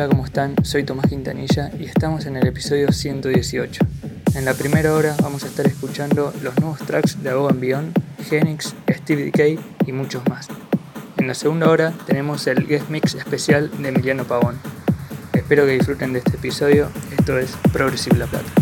Hola, ¿cómo están? Soy Tomás Quintanilla y estamos en el episodio 118. En la primera hora vamos a estar escuchando los nuevos tracks de Above Beyond, Genix, Stevie Decay y muchos más. En la segunda hora tenemos el guest mix especial de Emiliano Pavón. Espero que disfruten de este episodio, esto es Progressive La Plata.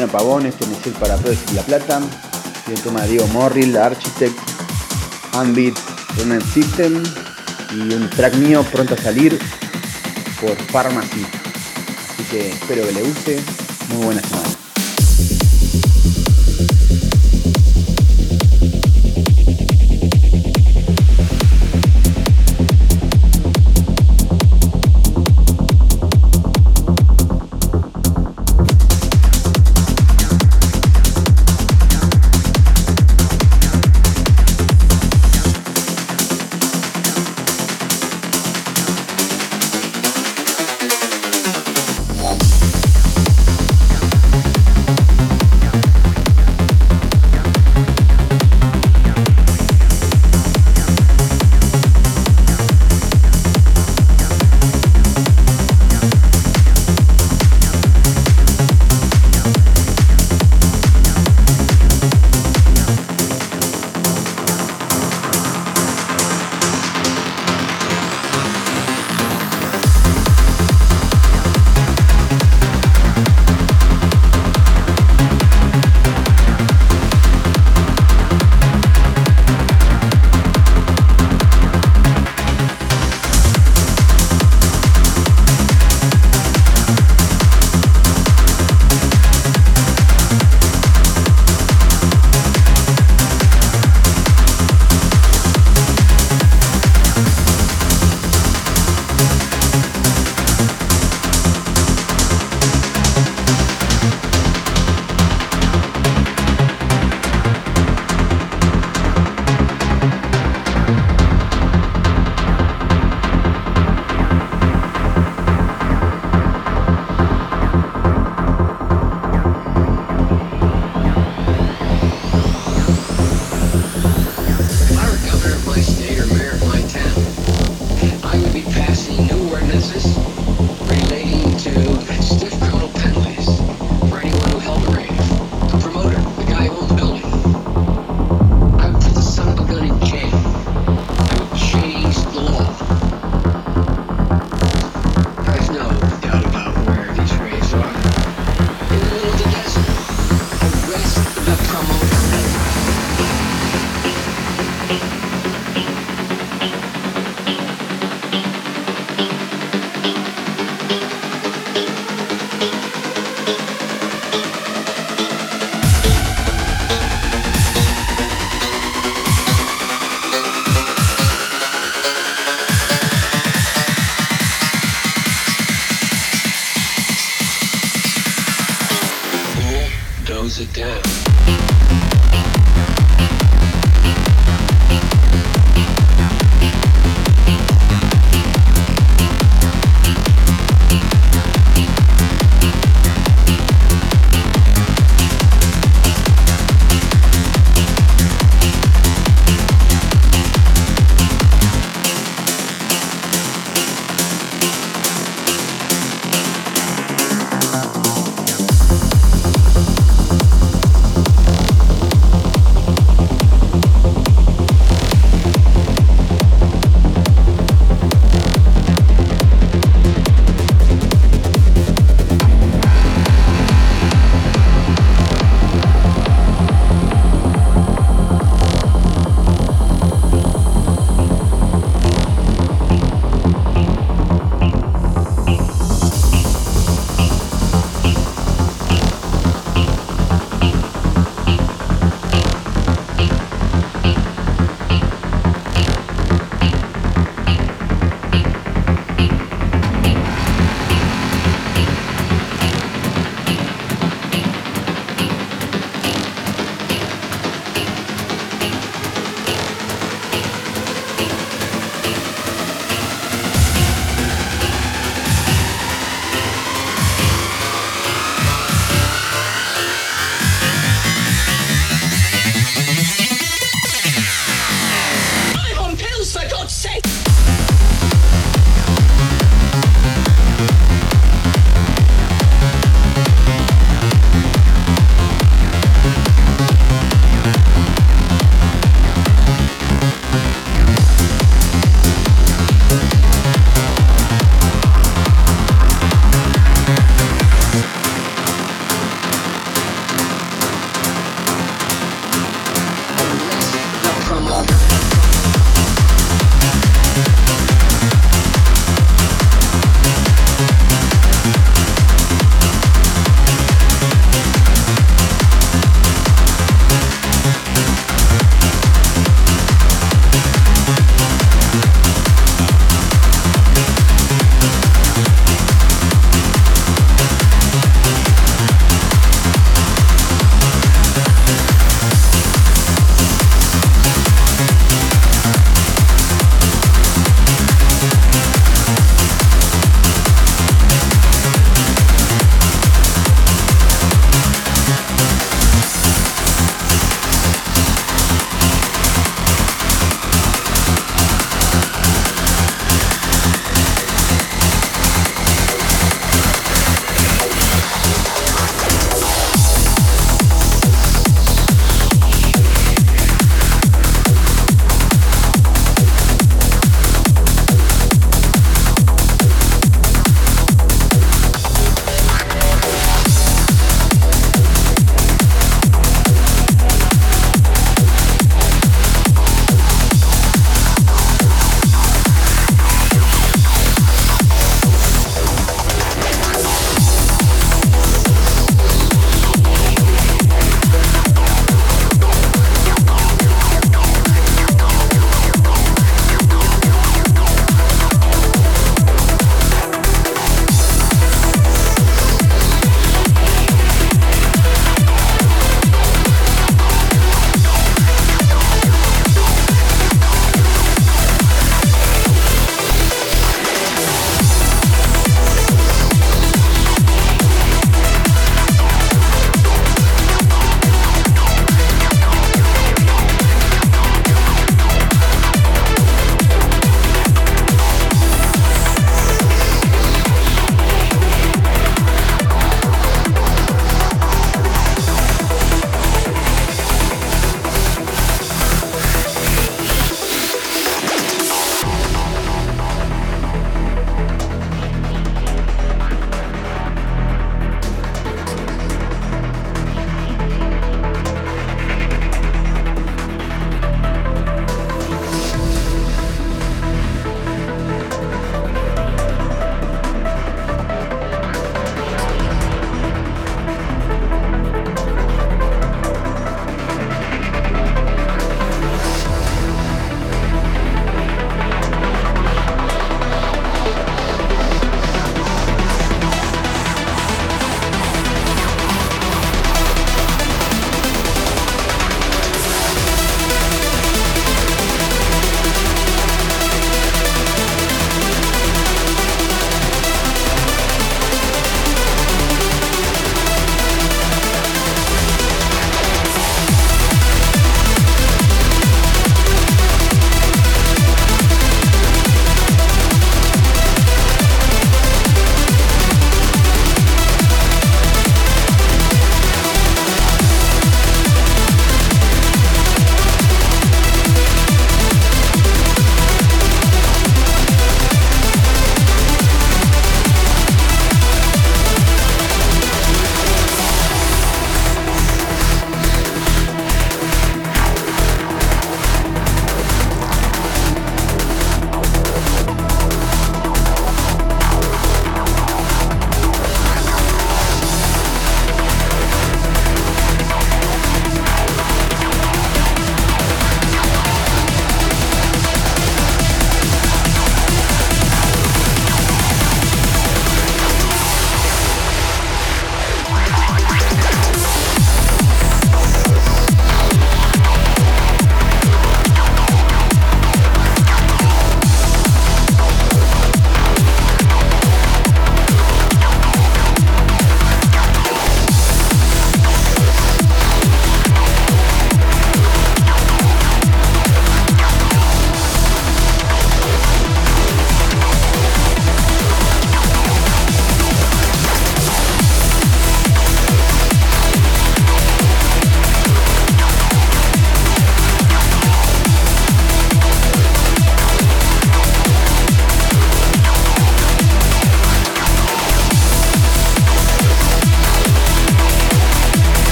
Hola, soy Emiliano Pavón, este es el para Project La Plata. El tema de Diego Morrill, Architect, Ambit, Running System y un track mío pronto a salir por Pharmacy. Así que espero que le guste. Muy buena semana.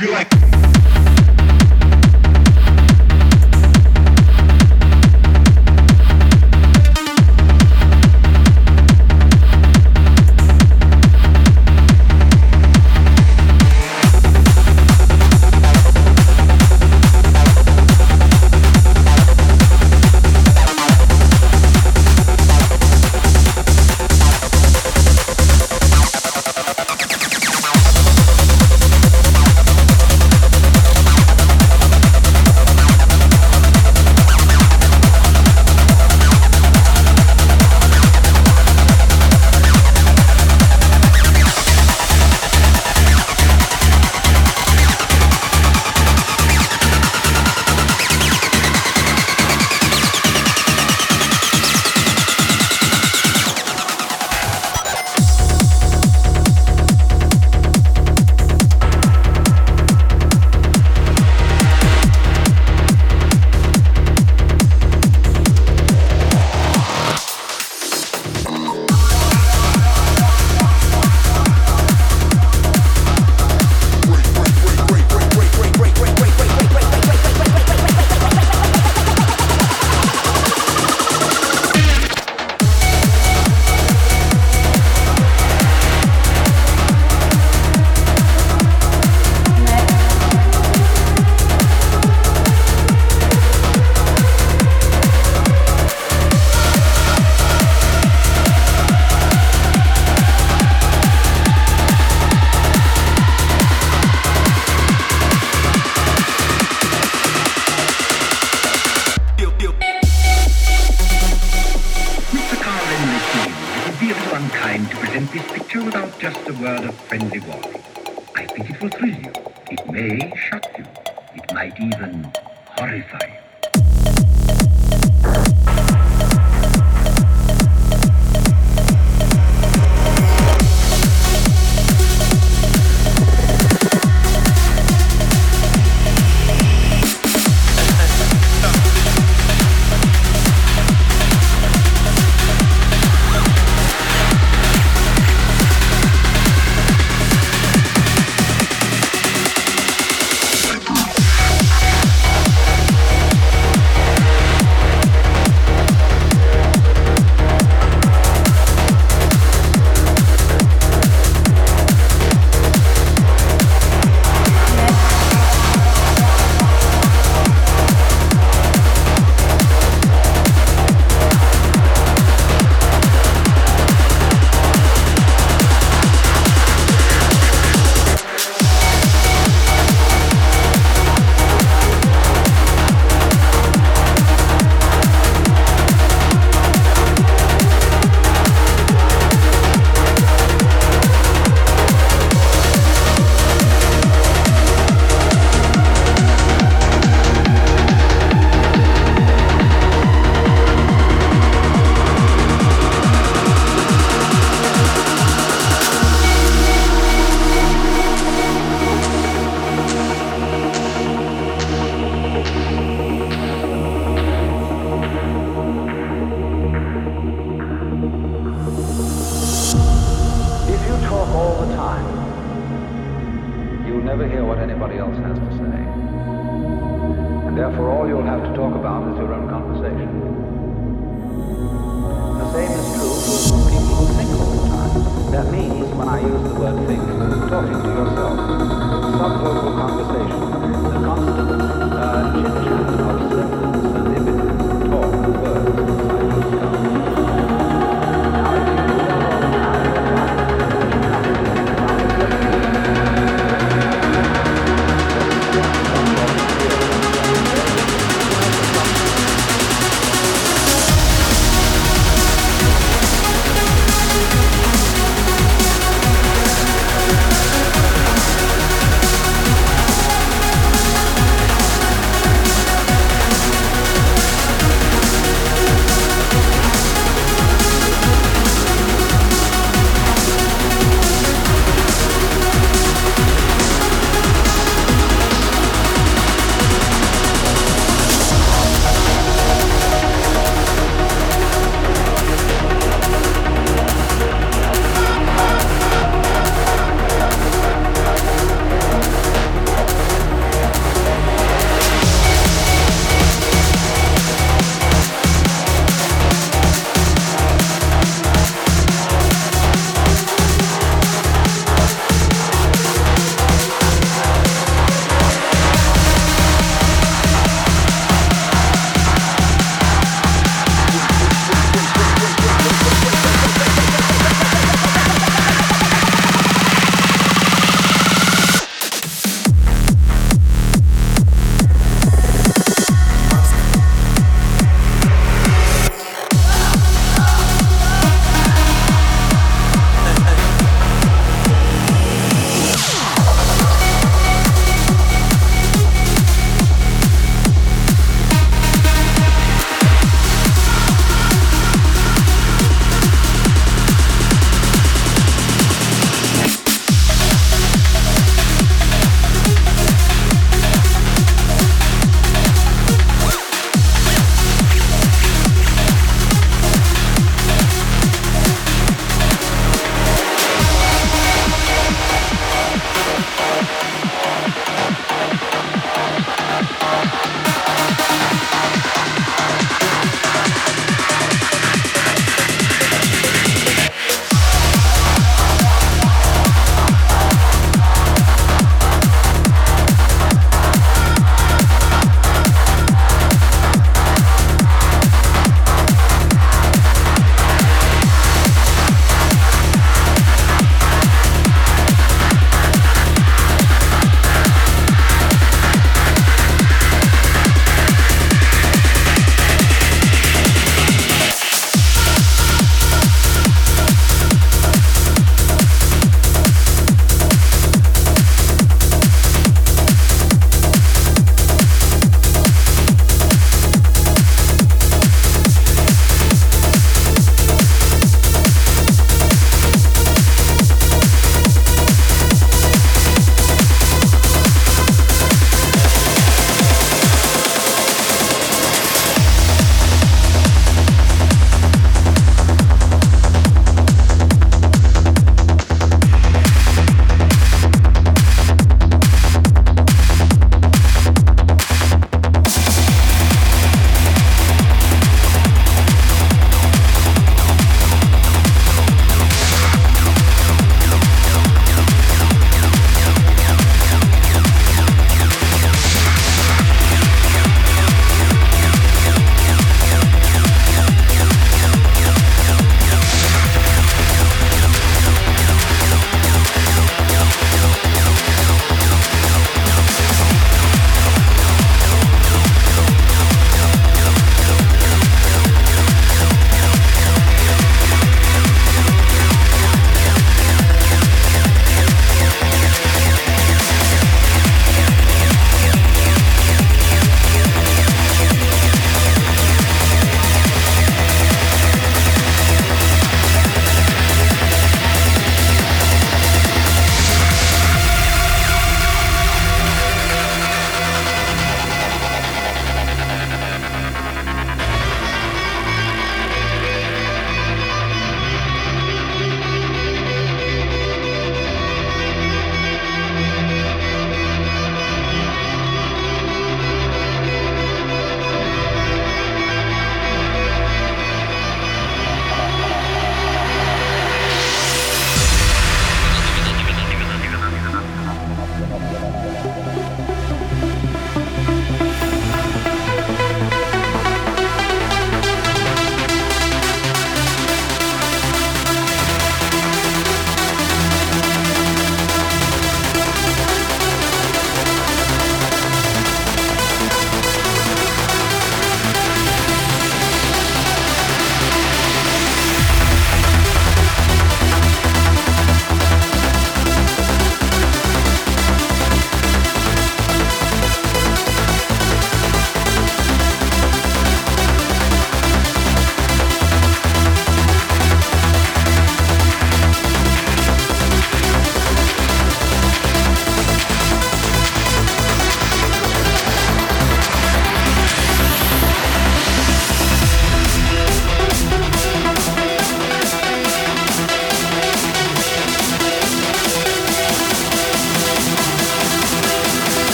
you like never hear what anybody else has to say. And therefore, all you'll have to talk about is your own conversation. The same is true for people who think all the time. That means, when I use the word think, talking to yourself, subvocal conversation, the constant uh, chit-chat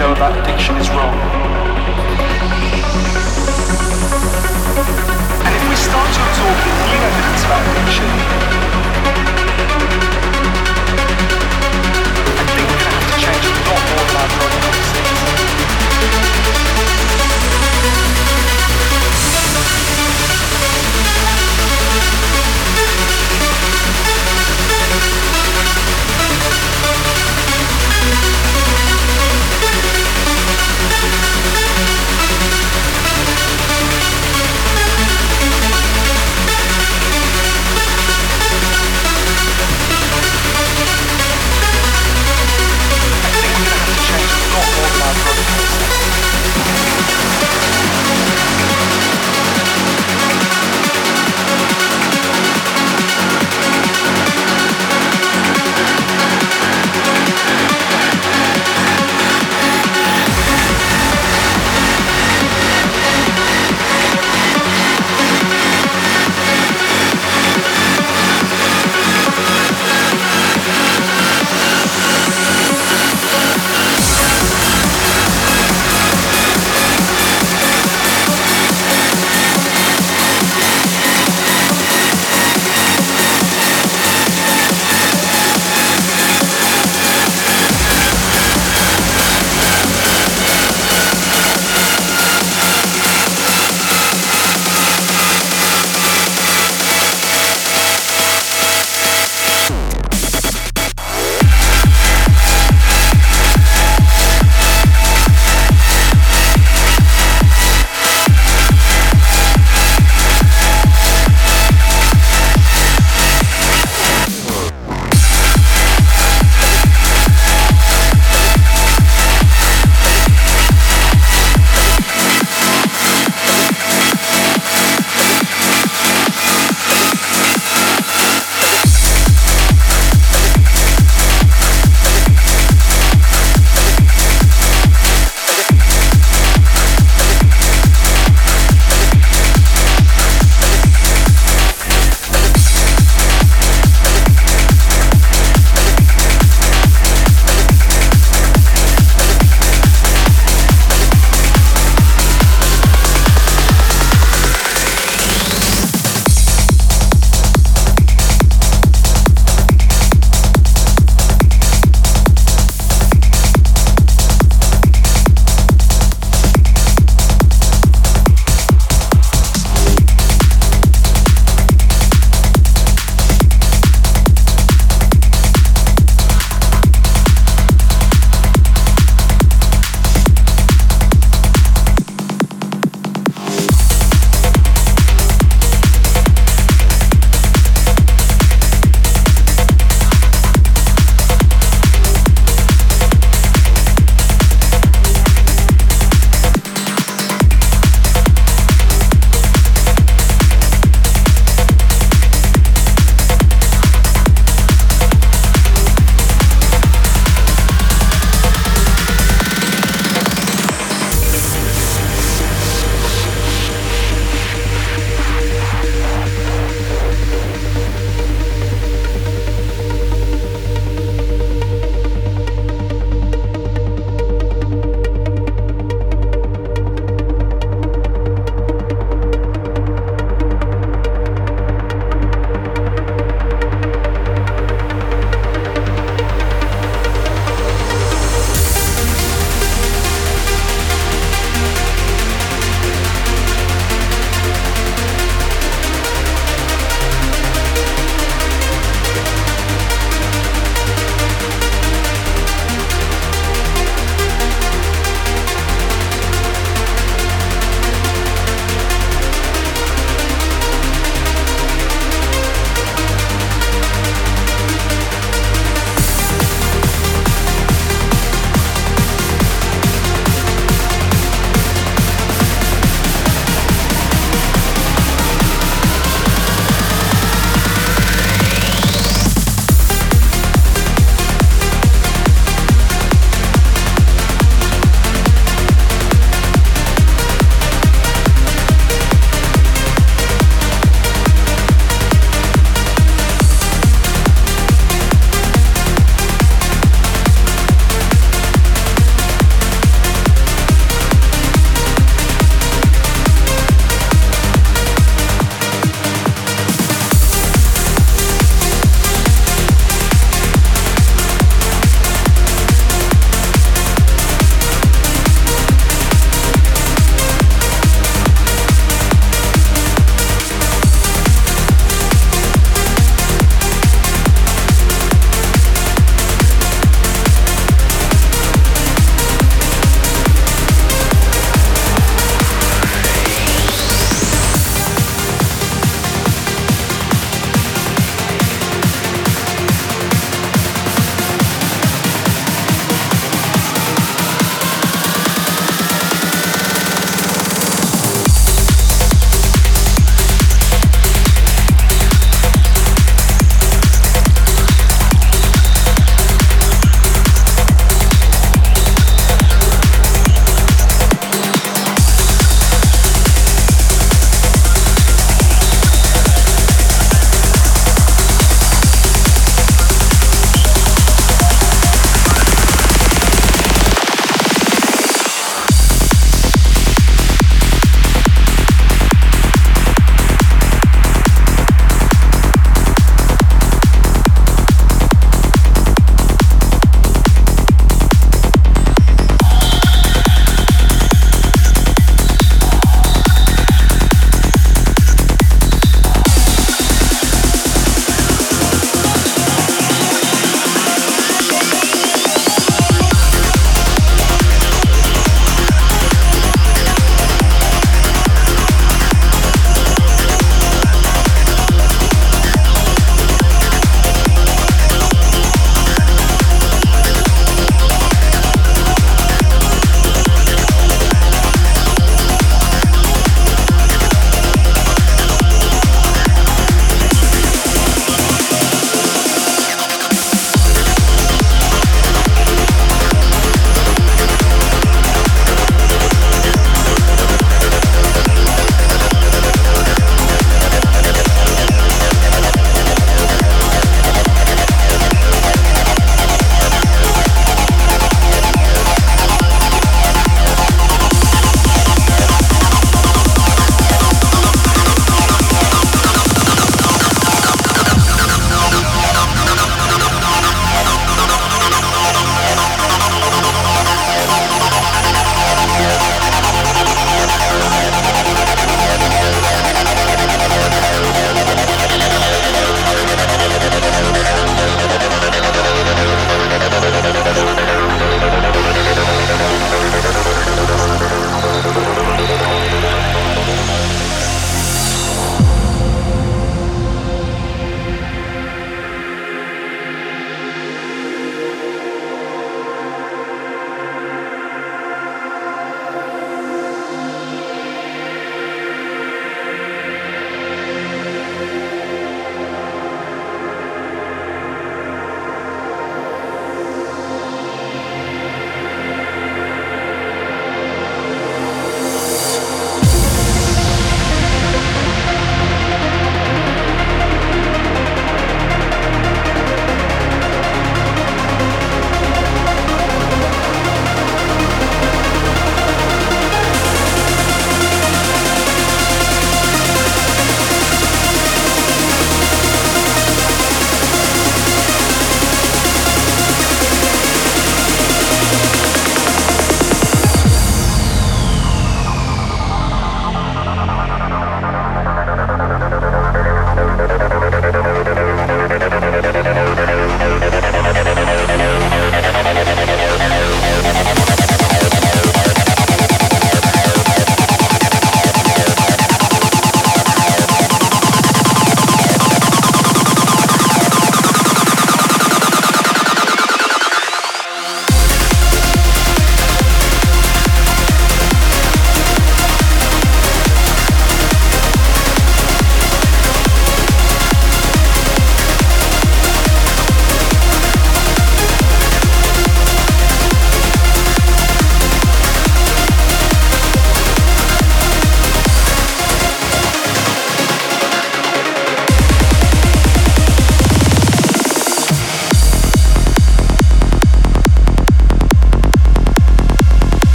know about addiction is wrong. And if we start to absorb the new evidence about addiction,